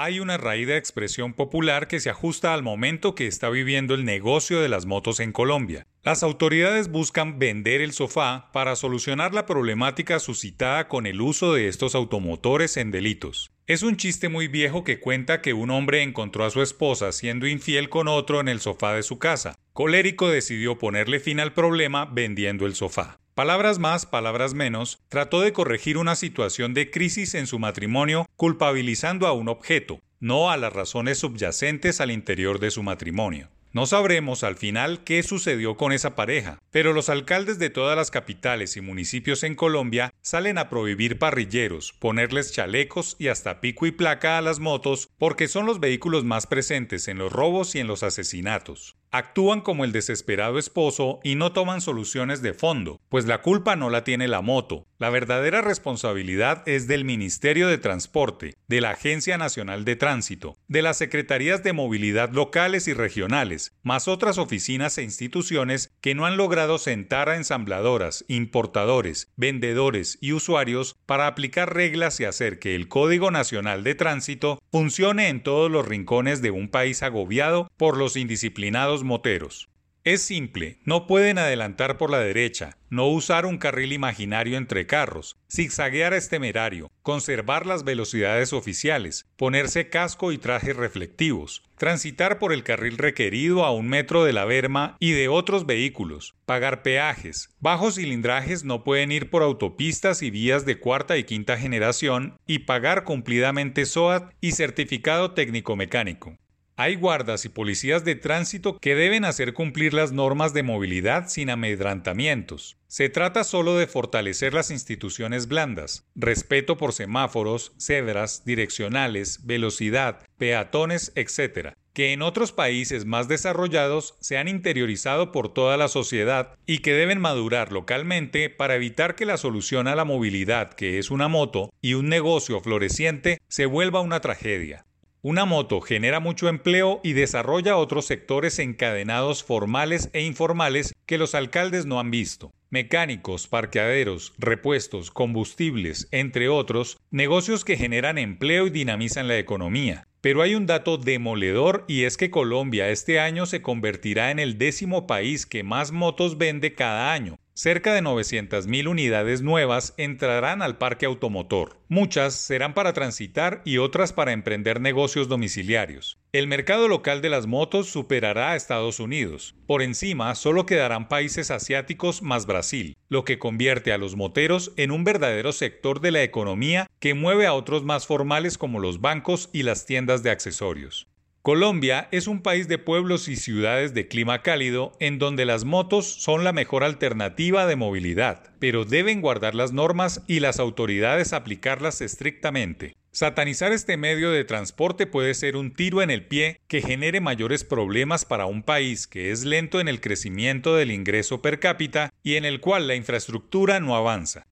Hay una raída expresión popular que se ajusta al momento que está viviendo el negocio de las motos en Colombia. Las autoridades buscan vender el sofá para solucionar la problemática suscitada con el uso de estos automotores en delitos. Es un chiste muy viejo que cuenta que un hombre encontró a su esposa siendo infiel con otro en el sofá de su casa. Colérico decidió ponerle fin al problema vendiendo el sofá. Palabras más, palabras menos, trató de corregir una situación de crisis en su matrimonio culpabilizando a un objeto, no a las razones subyacentes al interior de su matrimonio. No sabremos al final qué sucedió con esa pareja, pero los alcaldes de todas las capitales y municipios en Colombia salen a prohibir parrilleros, ponerles chalecos y hasta pico y placa a las motos porque son los vehículos más presentes en los robos y en los asesinatos. Actúan como el desesperado esposo y no toman soluciones de fondo, pues la culpa no la tiene la moto. La verdadera responsabilidad es del Ministerio de Transporte, de la Agencia Nacional de Tránsito, de las Secretarías de Movilidad locales y regionales, más otras oficinas e instituciones que no han logrado sentar a ensambladoras, importadores, vendedores y usuarios para aplicar reglas y hacer que el Código Nacional de Tránsito funcione en todos los rincones de un país agobiado por los indisciplinados moteros. Es simple, no pueden adelantar por la derecha, no usar un carril imaginario entre carros, zigzaguear es temerario, conservar las velocidades oficiales, ponerse casco y trajes reflectivos, transitar por el carril requerido a un metro de la berma y de otros vehículos, pagar peajes. Bajos cilindrajes no pueden ir por autopistas y vías de cuarta y quinta generación y pagar cumplidamente SOAT y certificado técnico mecánico. Hay guardas y policías de tránsito que deben hacer cumplir las normas de movilidad sin amedrantamientos. Se trata solo de fortalecer las instituciones blandas, respeto por semáforos, cedras, direccionales, velocidad, peatones, etc., que en otros países más desarrollados se han interiorizado por toda la sociedad y que deben madurar localmente para evitar que la solución a la movilidad, que es una moto, y un negocio floreciente, se vuelva una tragedia. Una moto genera mucho empleo y desarrolla otros sectores encadenados formales e informales que los alcaldes no han visto. Mecánicos, parqueaderos, repuestos, combustibles, entre otros, negocios que generan empleo y dinamizan la economía. Pero hay un dato demoledor y es que Colombia este año se convertirá en el décimo país que más motos vende cada año, Cerca de 900.000 unidades nuevas entrarán al parque automotor. Muchas serán para transitar y otras para emprender negocios domiciliarios. El mercado local de las motos superará a Estados Unidos. Por encima solo quedarán países asiáticos más Brasil, lo que convierte a los moteros en un verdadero sector de la economía que mueve a otros más formales como los bancos y las tiendas de accesorios. Colombia es un país de pueblos y ciudades de clima cálido en donde las motos son la mejor alternativa de movilidad, pero deben guardar las normas y las autoridades aplicarlas estrictamente. Satanizar este medio de transporte puede ser un tiro en el pie que genere mayores problemas para un país que es lento en el crecimiento del ingreso per cápita y en el cual la infraestructura no avanza.